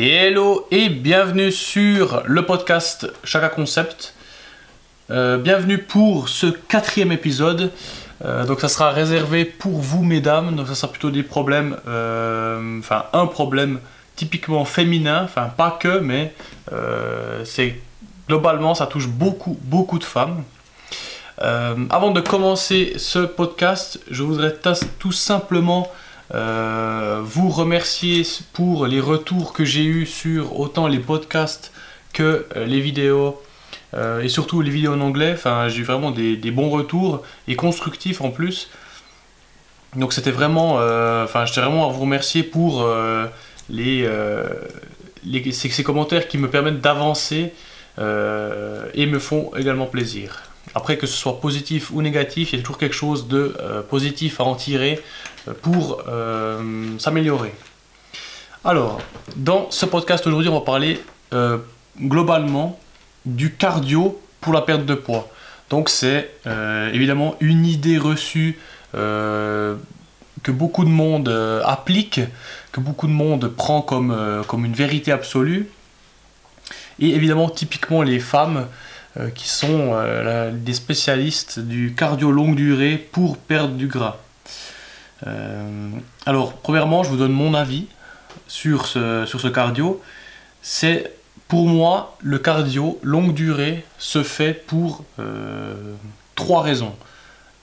hello et bienvenue sur le podcast Chaka Concept. Euh, bienvenue pour ce quatrième épisode. Euh, donc ça sera réservé pour vous mesdames, donc ça sera plutôt des problèmes, euh, enfin un problème typiquement féminin, enfin pas que, mais c'est globalement ça touche beaucoup beaucoup de femmes. avant de commencer ce podcast, je voudrais tout simplement vous remercier pour les retours que j'ai eu sur autant les podcasts que euh, les vidéos euh, et surtout les vidéos en anglais. Enfin, j'ai eu vraiment des, bons retours et constructifs en plus. Donc c'était vraiment, enfin, tiens vraiment à vous remercier pour les, ces, commentaires qui me permettent d'avancer et me font également plaisir. Après, que ce soit positif ou négatif, il y a toujours quelque chose de positif à en tirer pour euh, s'améliorer. Alors, dans ce podcast aujourd'hui, on va parler euh, globalement du cardio pour la perte de poids. Donc c'est euh, évidemment une idée reçue que beaucoup de monde applique, que beaucoup de monde prend comme, comme une vérité absolue. Et évidemment, typiquement les femmes qui sont des spécialistes du cardio longue durée pour perdre du gras. Euh, alors, premièrement, je vous donne mon avis sur ce, sur ce cardio. C'est pour moi, le cardio longue durée se fait pour euh, trois raisons.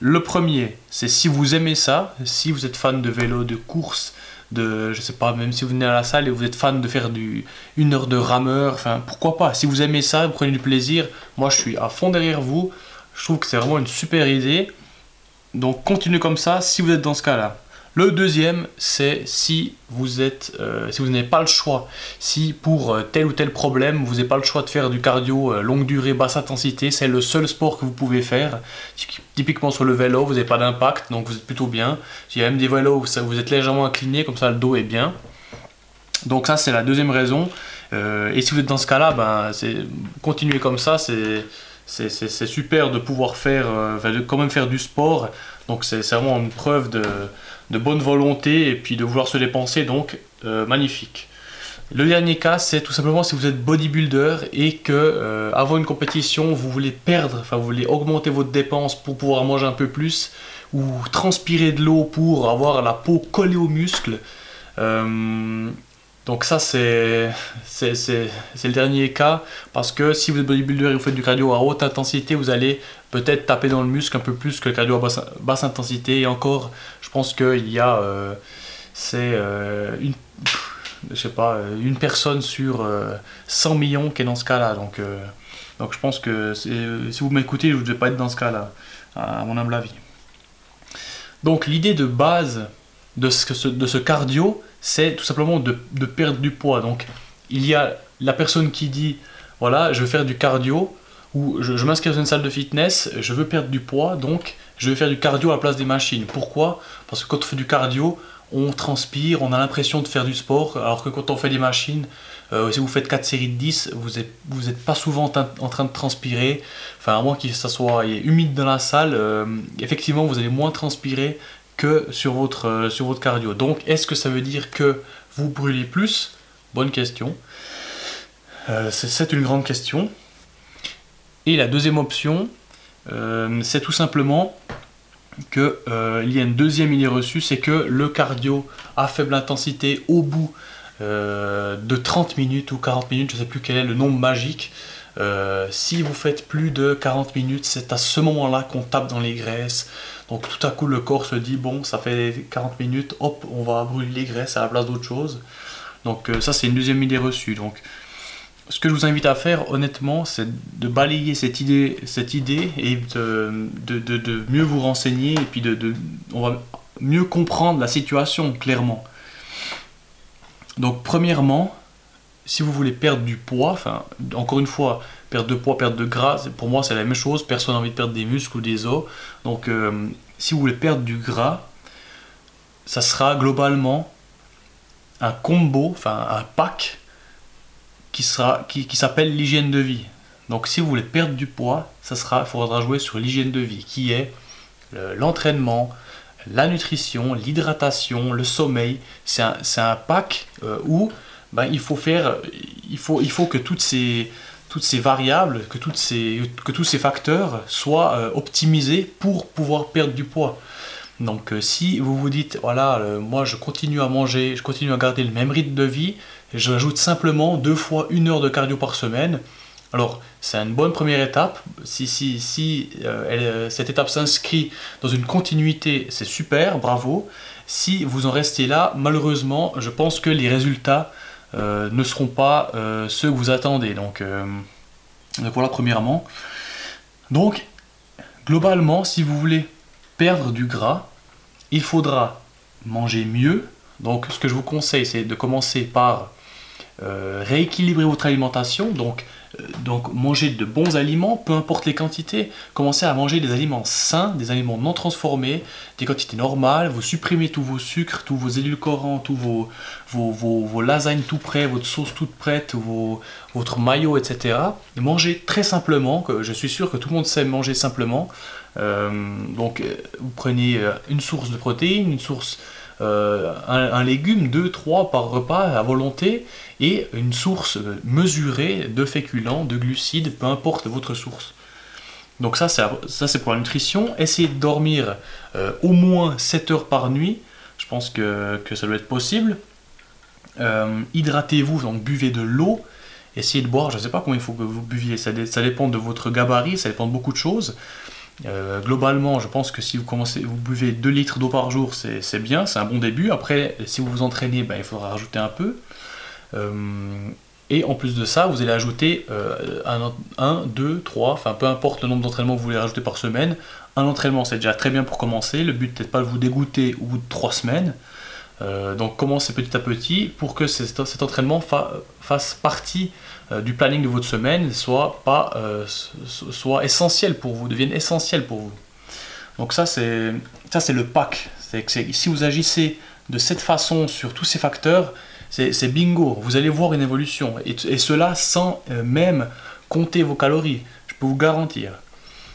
Le premier, c'est si vous aimez ça, si vous êtes fan de vélo, de course, de, je sais pas, même si vous venez à la salle et vous êtes fan de faire du, une heure de rameur, enfin pourquoi pas? Si vous aimez ça, vous prenez du plaisir. Moi, je suis à fond derrière vous. Je trouve que c'est vraiment une super idée. Donc continuez comme ça si vous êtes dans ce cas-là. Le deuxième, c'est si vous êtes, euh, si vous n'avez pas le choix, si pour euh, tel ou tel problème, vous n'avez pas le choix de faire du cardio euh, longue durée, basse intensité, c'est le seul sport que vous pouvez faire. Typiquement sur le vélo, vous n'avez pas d'impact, donc vous êtes plutôt bien. Il y a même des vélos où vous êtes légèrement incliné, comme ça le dos est bien. Donc ça, c'est la deuxième raison. et si vous êtes dans ce cas-là, ben, continuez comme ça, c'est super de pouvoir faire, de quand même faire du sport. Donc c'est vraiment une preuve de, bonne volonté et puis de vouloir se dépenser. Donc euh, magnifique. Le dernier cas, c'est tout simplement si vous êtes bodybuilder et que euh, avant une compétition, vous voulez perdre, enfin vous voulez augmenter votre dépense pour pouvoir manger un peu plus ou transpirer de l'eau pour avoir la peau collée aux muscles. Donc ça, c'est le dernier cas, parce que si vous êtes bodybuilder et vous faites du cardio à haute intensité, vous allez peut-être taper dans le muscle un peu plus que le cardio à basse, intensité. Et encore, je pense qu'il y a, euh, c'est euh, une, je sais pas, euh, une personne sur 100 millions qui est dans ce cas-là. Donc, donc je pense que si vous m'écoutez, je ne devez pas être dans ce cas-là, à mon humble avis. Donc l'idée de base de ce cardio, c'est tout simplement de, perdre du poids. Donc, il y a la personne qui dit voilà, je veux faire du cardio, ou je, m'inscris dans une salle de fitness, je veux perdre du poids, donc je vais faire du cardio à la place des machines. Pourquoi? Parce que quand on fait du cardio, on transpire, on a l'impression de faire du sport, alors que quand on fait des machines, euh, si vous faites 4 séries de 10, vous n'êtes vous êtes pas souvent en train de transpirer. Enfin, à moins que ça soit humide dans la salle, euh, effectivement, vous allez moins transpirer que sur votre, euh, sur votre cardio. Donc, est-ce que ça veut dire que vous brûlez plus? Bonne question. Euh, c'est une grande question. Et la deuxième option, euh, c'est tout simplement qu'il il y a une deuxième idée reçue, c'est que le cardio à faible intensité au bout de 30 minutes ou 40 minutes, je ne sais plus quel est le nombre magique, si vous faites plus de 40 minutes, c'est à ce moment-là qu'on tape dans les graisses, donc tout à coup, le corps se dit, bon, ça fait 40 minutes, hop, on va brûler les graisses à la place d'autre chose. Donc euh, ça, c'est une deuxième idée reçue. Donc ce que je vous invite à faire, honnêtement, c'est de balayer cette idée, cette idée et de, de, mieux vous renseigner et puis de, on va mieux comprendre la situation, clairement. Donc premièrement, si vous voulez perdre du poids, enfin, encore une fois, perte de poids, perte de gras, pour moi c'est la même chose, personne n'a envie de perdre des muscles ou des os. Donc euh, si vous voulez perdre du gras, ça sera globalement un combo, enfin un pack qui, sera, qui, s'appelle l'hygiène de vie. Donc si vous voulez perdre du poids, ça sera, il faudra jouer sur l'hygiène de vie, qui est l'entraînement, la nutrition, l'hydratation, le sommeil. C'est un, pack euh, où ben, il, faut faire, il, faut, il faut que toutes ces, toutes ces variables, que, toutes ces, que tous ces facteurs soient euh, optimisés pour pouvoir perdre du poids. Donc euh, si vous vous dites, voilà, euh, moi je continue à manger, je continue à garder le même rythme de vie, je rajoute simplement deux fois une heure de cardio par semaine, alors c'est une bonne première étape. Si, si, si cette étape s'inscrit dans une continuité, c'est super, bravo. Si vous en restez là, malheureusement, je pense que les résultats ne seront pas euh, ceux que vous attendez. Donc, euh, voilà, premièrement. Donc, globalement, si vous voulez perdre du gras, il faudra manger mieux. Donc, ce que je vous conseille, c'est de commencer par rééquilibrer votre alimentation. Donc, euh, donc manger de bons aliments, peu importe les quantités, commencez à manger des aliments sains, des aliments non transformés, des quantités normales, vous supprimez tous vos sucres, tous vos édulcorants, tous vos, vos, lasagnes tout prêts, votre sauce toute prête, votre maillot, etc. Et mangez très simplement, je suis sûr que tout le monde sait manger simplement. Euh, donc euh, vous prenez une source de protéines, une source euh, un, légume, 2, 3 par repas à volonté, et une source mesurée de féculents, de glucides, peu importe votre source. Donc ça, c'est pour la nutrition. Essayez de dormir euh, au moins 7 heures par nuit. Je pense que, ça doit être possible. Euh, hydratez-vous, donc buvez de l'eau. Essayez de boire, je ne sais pas combien il faut que vous buviez, ça, ça, dépend de votre gabarit, ça dépend de beaucoup de choses. Euh, globalement, je pense que si vous commencez, vous buvez 2 litres d'eau par jour, c'est bien, c'est un bon début. Après, si vous vous entraînez, ben, il faudra rajouter un peu. Euh, et en plus de ça, vous allez ajouter 1, 2, 3, enfin peu importe le nombre d'entraînements que vous voulez rajouter par semaine. Un entraînement, c'est déjà très bien pour commencer. Le but n'est pas de vous dégoûter au bout de 3 semaines. Euh, donc commencez petit à petit pour que cet, entraînement fasse partie du planning de votre semaine, soit, pas, euh, soit essentiel pour vous, devienne essentiel pour vous. Donc ça c'est le pack. Si vous agissez de cette façon sur tous ces facteurs, c'est bingo. Vous allez voir une évolution et, cela sans même compter vos calories. Je peux vous garantir.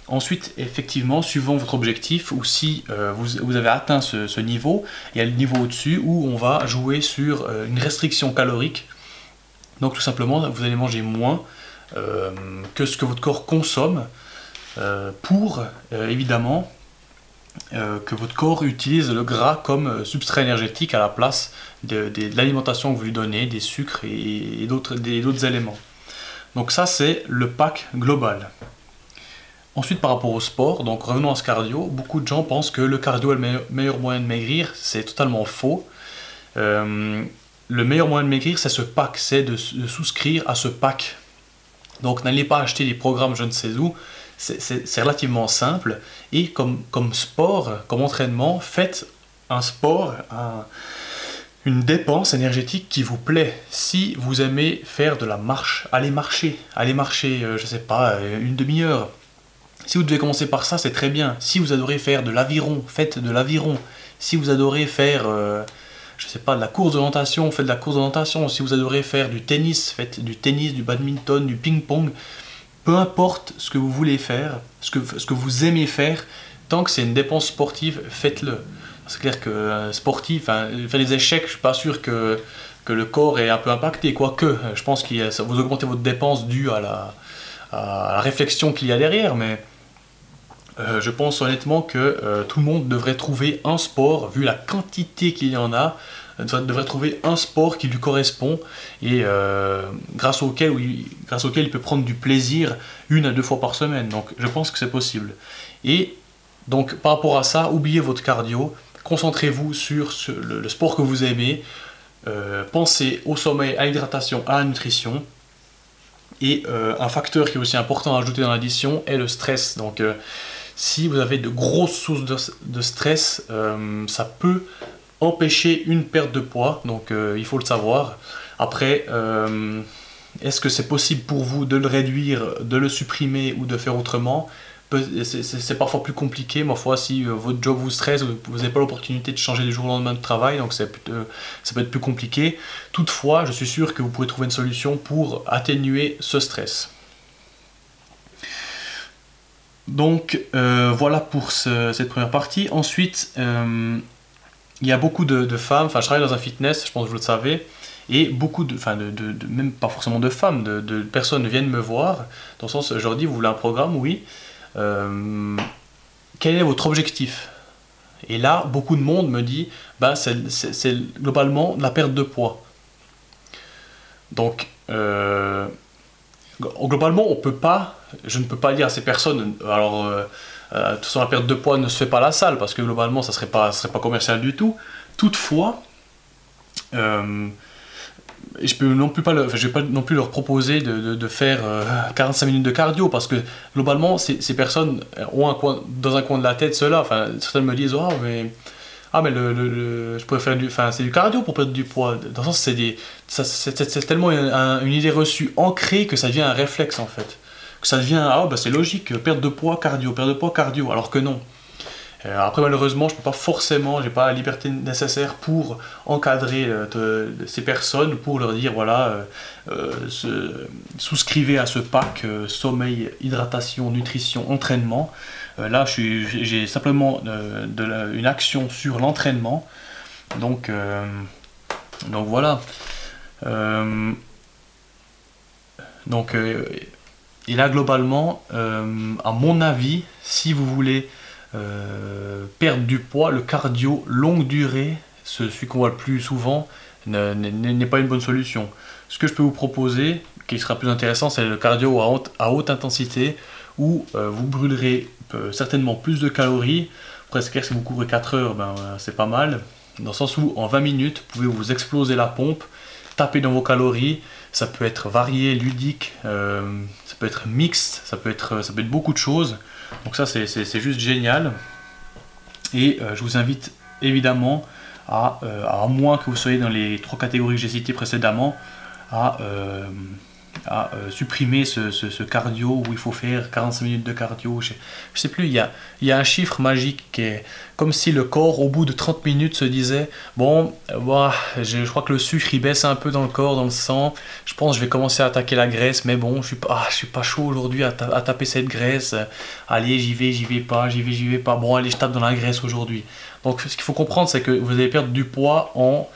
Ensuite, effectivement, suivant votre objectif, ou si euh, vous, avez atteint ce, niveau, il y a le niveau au-dessus où on va jouer sur euh, une restriction calorique. Donc tout simplement, vous allez manger moins euh, que ce que votre corps consomme pour, évidemment, que votre corps utilise le gras comme substrat énergétique à la place de, l'alimentation que vous lui donnez, des sucres et, d'autres éléments. Donc ça, c'est le pack global. Ensuite, par rapport au sport, donc revenons à ce cardio, beaucoup de gens pensent que le cardio est le meilleur, moyen de maigrir. C'est totalement faux. Euh, le meilleur moyen de maigrir, c'est ce pack, c'est de, souscrire à ce pack. Donc n'allez pas acheter des programmes je ne sais où, c'est relativement simple. Et comme, sport, comme entraînement, faites un sport, une dépense énergétique qui vous plaît. Si vous aimez faire de la marche, allez marcher, allez marcher, euh, je ne sais pas, une demi-heure si vous devez commencer par ça, c'est très bien. Si vous adorez faire de l'aviron, faites de l'aviron. Si vous adorez faire, euh, je sais pas, de la course d'orientation, faites de la course d'orientation. Si vous adorez faire du tennis, faites du tennis, du badminton, du ping-pong. Peu importe ce que vous voulez faire, ce que, ce que vous aimez faire, tant que c'est une dépense sportive, faites-le. C'est clair que euh, sportif, faire des échecs, je suis pas sûr que, que le corps est un peu impacté, quoique je pense que vous augmentez votre dépense due à la, à la réflexion qu'il y a derrière, mais euh, je pense honnêtement que euh, tout le monde devrait trouver un sport, vu la quantité qu'il y en a, euh, devrait trouver un sport qui lui correspond et grâce, auquel, grâce auquel il peut prendre du plaisir une à deux fois par semaine. Donc je pense que c'est possible. Et donc par rapport à ça, oubliez votre cardio, concentrez-vous sur, le, sport que vous aimez, pensez au sommeil, à l'hydratation, à la nutrition. Et un facteur qui est aussi important à ajouter dans l'addition est le stress. Donc si vous avez de grosses sources de, stress, euh, ça peut empêcher une perte de poids, donc euh, il faut le savoir. Après, euh, est-ce que c'est possible pour vous de le réduire, de le supprimer ou de faire autrement? C'est parfois plus compliqué, ma foi, si votre job vous stresse, vous n'avez pas l'opportunité de changer du jour au lendemain de travail, donc ça peut être plus compliqué. Toutefois, je suis sûr que vous pourrez trouver une solution pour atténuer ce stress. Donc euh, voilà pour cette première partie. Ensuite, euh, il y a beaucoup de, femmes, enfin je travaille dans un fitness, je pense que vous le savez, Et beaucoup de, enfin même pas forcément de femmes, de, personnes viennent me voir, dans le sens, je leur dis, vous voulez un programme? Oui. Euh, quel est votre objectif? Et là, beaucoup de monde me dit, bah, c'est globalement la perte de poids. Donc, globalement, on peut pas, je ne peux pas dire à ces personnes, alors, euh, euh, de toute façon, la perte de poids ne se fait pas à la salle, parce que globalement, ça serait pas, serait pas commercial du tout. Toutefois, euh, je peux pas, vais pas non plus leur proposer de, de, faire 45 minutes de cardio parce que globalement ces, ces, personnes ont un coin, dans un coin de la tête cela. Enfin, certaines me disent oh mais ah mais le, je pourrais faire du enfin c'est du cardio pour perdre du poids. Dans le sens c'est des c'est tellement une, idée reçue ancrée que ça devient un réflexe en fait. Que ça devient ah bah c'est logique perte de poids cardio perte de poids cardio alors que non. Euh, après malheureusement je peux pas forcément j'ai pas la liberté nécessaire pour encadrer euh, ces personnes pour leur dire voilà euh, souscrivez à ce pack sommeil hydratation nutrition entraînement. euh, là, j'ai simplement euh, une action sur l'entraînement. Donc, euh, donc voilà. donc, et là, globalement, à mon avis, si vous voulez perdre du poids, le cardio longue durée, celui qu'on voit le plus souvent, n'est pas une bonne solution. Ce que je peux vous proposer, qui sera plus intéressant, c'est le cardio à haute, à haute intensité, où vous brûlerez euh, certainement plus de calories. Presque si vous couvrez 4 heures, ben, euh, c'est pas mal. Dans le sens où en 20 minutes, vous pouvez vous exploser la pompe, taper dans vos calories. Ça peut être varié, ludique, euh, ça peut être mixte, ça peut être, ça peut être beaucoup de choses. Donc ça, c'est juste génial. Et je vous invite évidemment à, à moins que vous soyez dans les trois catégories que j'ai citées précédemment, à à euh, supprimer ce, cardio où il faut faire 45 minutes de cardio. Je, ne sais plus, il y a, un chiffre magique qui est comme si le corps, au bout de 30 minutes, se disait Bon, bah, je, crois que le sucre baisse un peu dans le corps, dans le sang. Je pense que je vais commencer à attaquer la graisse, mais bon, je suis pas, ah, suis pas chaud aujourd'hui à, taper cette graisse. Allez, j'y vais, j'y vais pas, j'y vais, j'y vais pas. Bon, allez, je tape dans la graisse aujourd'hui. Donc, ce qu'il faut comprendre, c'est que vous allez perdre du poids en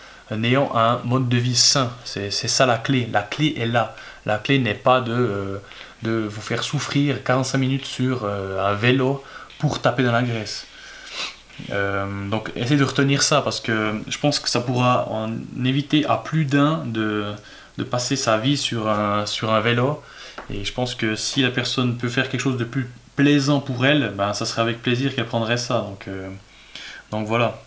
ayant un mode de vie sain. C'est ça la clé. La clé est là. La clé n'est pas de, euh, vous faire souffrir 45 minutes sur euh, un vélo pour taper dans la graisse. Euh, donc essayez de retenir ça parce que je pense que ça pourra en éviter à plus d'un de, passer sa vie sur un, vélo. Et je pense que si la personne peut faire quelque chose de plus plaisant pour elle, ben, ça serait avec plaisir qu'elle prendrait ça. Donc voilà.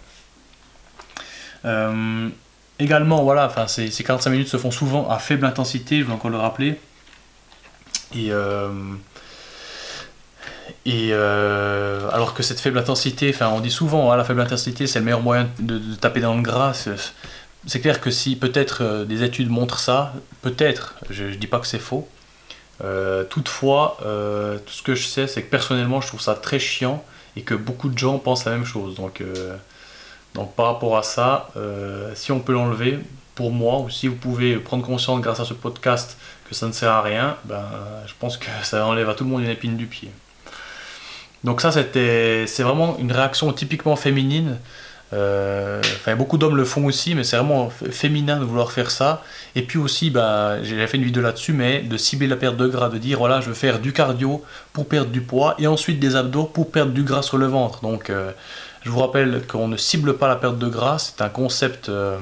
Également, voilà, enfin, ces, 45 minutes se font souvent à faible intensité, je vais encore le rappeler. Et, euh, euh, alors que cette faible intensité, enfin, on dit souvent, hein, la faible intensité, c'est le meilleur moyen de, taper dans le gras. C'est clair que si peut-être euh, des études montrent ça, peut-être, je ne dis pas que c'est faux. toutefois, tout ce que je sais, c'est que personnellement, je trouve ça très chiant et que beaucoup de gens pensent la même chose. Donc, donc par rapport à ça, euh, si on peut l'enlever, pour moi, ou si vous pouvez prendre conscience grâce à ce podcast que ça ne sert à rien, ben, je pense que ça enlève à tout le monde une épine du pied. Donc ça, c'était, c'est vraiment une réaction typiquement féminine. Euh, beaucoup d'hommes le font aussi, mais c'est vraiment féminin de vouloir faire ça. Et puis aussi, ben, j'ai fait une vidéo là-dessus, mais de cibler la perte de gras, de dire voilà, je veux faire du cardio pour perdre du poids et ensuite des abdos pour perdre du gras sur le ventre. Donc, euh, je vous rappelle qu'on ne cible pas la perte de gras, c'est un concept, euh,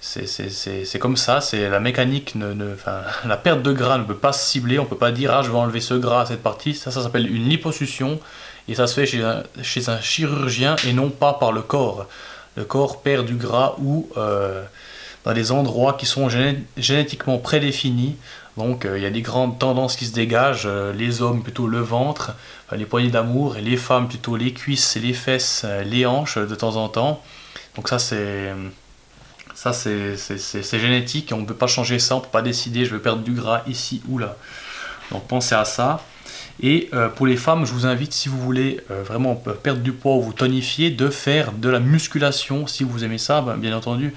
c'est comme ça, c'est la mécanique, la perte de gras ne peut pas se cibler, on ne peut pas dire ah je vais enlever ce gras à cette partie, ça ça s'appelle une liposuction et ça se fait chez un, chez un, chirurgien et non pas par le corps. Le corps perd du gras ou euh, dans des endroits qui sont génétiquement prédéfinis donc euh, il y a des grandes tendances qui se dégagent, euh, les hommes plutôt le ventre, les poignées d'amour, et les femmes plutôt les cuisses, les fesses, euh, les hanches de temps en temps. Donc ça c'est ça c'est génétique, on ne peut pas changer ça, on ne peut pas décider je veux perdre du gras ici ou là. Donc pensez à ça. Et pour les femmes, je vous invite, si vous voulez vraiment perdre du poids ou vous tonifier, de faire de la musculation. Si vous aimez ça, ben, bien entendu,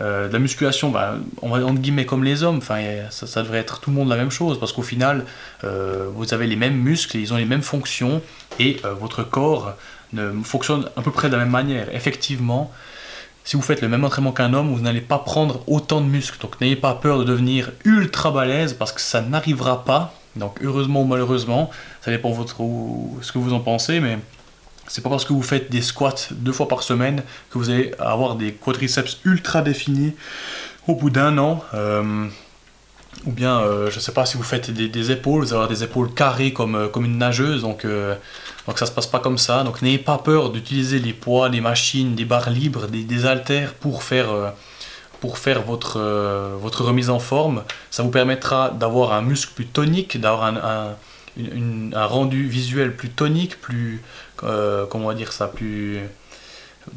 euh, la musculation, bah, on va entre guillemets comme les hommes, enfin, ça, devrait être tout le monde la même chose, parce qu'au final, euh, vous avez les mêmes muscles, ils ont les mêmes fonctions, et euh, votre corps ne fonctionne à peu près de la même manière. Effectivement, si vous faites le même entraînement qu'un homme, vous n'allez pas prendre autant de muscles. Donc n'ayez pas peur de devenir ultra balèze parce que ça n'arrivera pas. Donc heureusement ou malheureusement, ça dépend votre, ce que vous en pensez, mais c'est pas parce que vous faites des squats deux fois par semaine que vous allez avoir des quadriceps ultra définis au bout d'un an. Euh, ou bien, euh, je ne sais pas si vous faites des, épaules, vous allez avoir des épaules carrées comme, euh, comme une nageuse, donc, donc ça se passe pas comme ça. Donc n'ayez pas peur d'utiliser les poids, les machines, des barres libres, des, des haltères pour faire, pour faire votre, votre remise en forme. Ça vous permettra d'avoir un muscle plus tonique, d'avoir un, un, rendu visuel plus tonique, plus, comment dire ça, plus,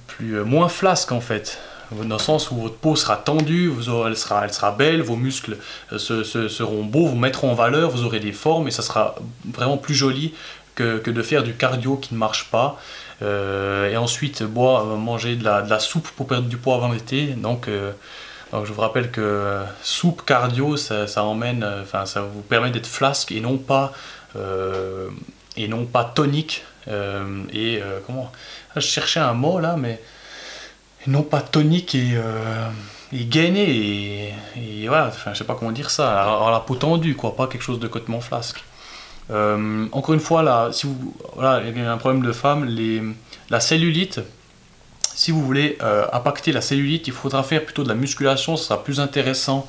plus moins flasque en fait dans le sens où votre peau sera tendue, vous elle, sera, elle sera belle, vos muscles euh, se, seront beaux, vous mettront en valeur, vous aurez des formes et ça sera vraiment plus joli que, que de faire du cardio qui ne marche pas. Euh, et ensuite, boire, euh, manger de la, de la, soupe pour perdre du poids avant l'été. Donc, donc, je vous rappelle que soupe cardio, ça, ça emmène, enfin, ça vous permet d'être flasque et non pas, et non pas tonique. Et comment Je cherchais un mot là, mais non pas tonique et, euh, gainé et, voilà, je sais pas comment dire ça, avoir la peau tendue, quoi, pas quelque chose de complètement flasque. Euh, encore une fois, là, si vous, voilà, il y a un problème de femme, les, la cellulite, si vous voulez euh, impacter la cellulite, il faudra faire plutôt de la musculation, ce sera plus intéressant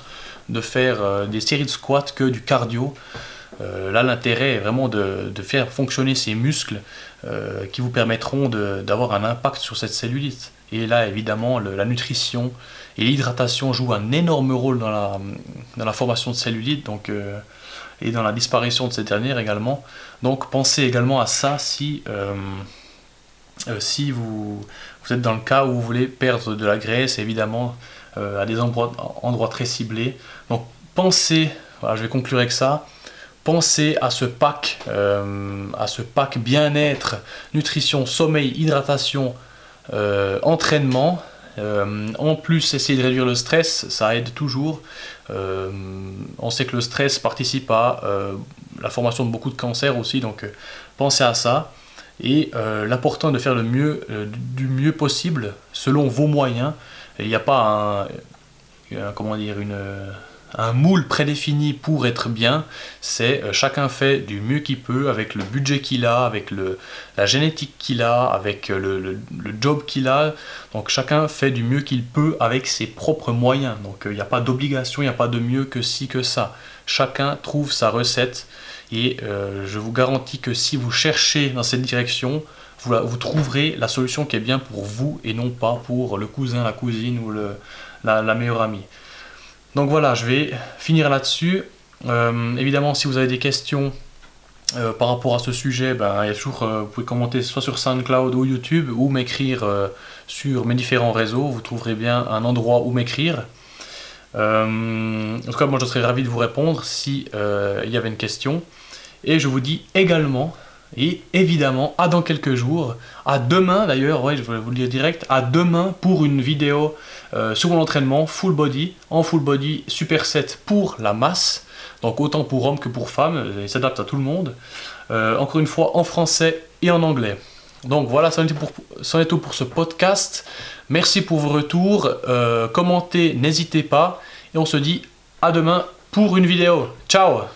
de faire euh, des séries de squats que du cardio. Là, l'intérêt est vraiment de, faire fonctionner ces muscles qui vous permettront d'avoir un impact sur cette cellulite. Et là, évidemment, la nutrition et l'hydratation jouent un énorme rôle dans la, formation de cellulite donc, euh, et dans la disparition de cette dernière également. Donc pensez également à ça si, euh, euh, si vous, êtes dans le cas où vous voulez perdre de la graisse, évidemment à des endroits, très ciblés. Donc pensez, je vais conclure avec ça, pensez à ce pack, à ce pack bien-être, nutrition, sommeil, hydratation, euh, entraînement. Euh, en plus, essayer de réduire le stress, ça aide toujours. Euh, on sait que le stress participe à la formation de beaucoup de cancers aussi, donc pensez à ça. Et l'important est de faire le mieux, du mieux possible selon vos moyens. Il n'y a pas un, comment dire, une, un moule prédéfini pour être bien, c'est euh, chacun fait du mieux qu'il peut avec le budget qu'il a, avec le, la génétique qu'il a, avec euh, le, le, job qu'il a. Donc chacun fait du mieux qu'il peut avec ses propres moyens. Donc euh, il n'y a pas d'obligation, il n'y a pas de mieux que ci que ça. Chacun trouve sa recette et je vous garantis que si vous cherchez dans cette direction, vous, vous, trouverez la solution qui est bien pour vous et non pas pour le cousin, la cousine ou le, la meilleure amie. Donc voilà, je vais finir là-dessus. Euh, évidemment, si vous avez des questions euh, par rapport à ce sujet, ben, il y euh, vous pouvez commenter soit sur SoundCloud ou YouTube ou m'écrire sur mes différents réseaux. Vous trouverez bien un endroit où m'écrire. en tout cas, moi je serais ravi de vous répondre si il y avait une question. Et je vous dis également, et évidemment, à dans quelques jours, à demain d'ailleurs, ouais, je vais vous le dire direct, à demain pour une vidéo euh, sur l'entraînement full body, en full body superset pour la masse, donc autant pour hommes que pour femmes, il s'adapte à tout le monde. Euh, encore une fois en français et en anglais. Donc voilà, ça en est, est tout pour ce podcast. Merci pour vos retours. Euh, commentez, n'hésitez pas. Et on se dit à demain pour une vidéo. Ciao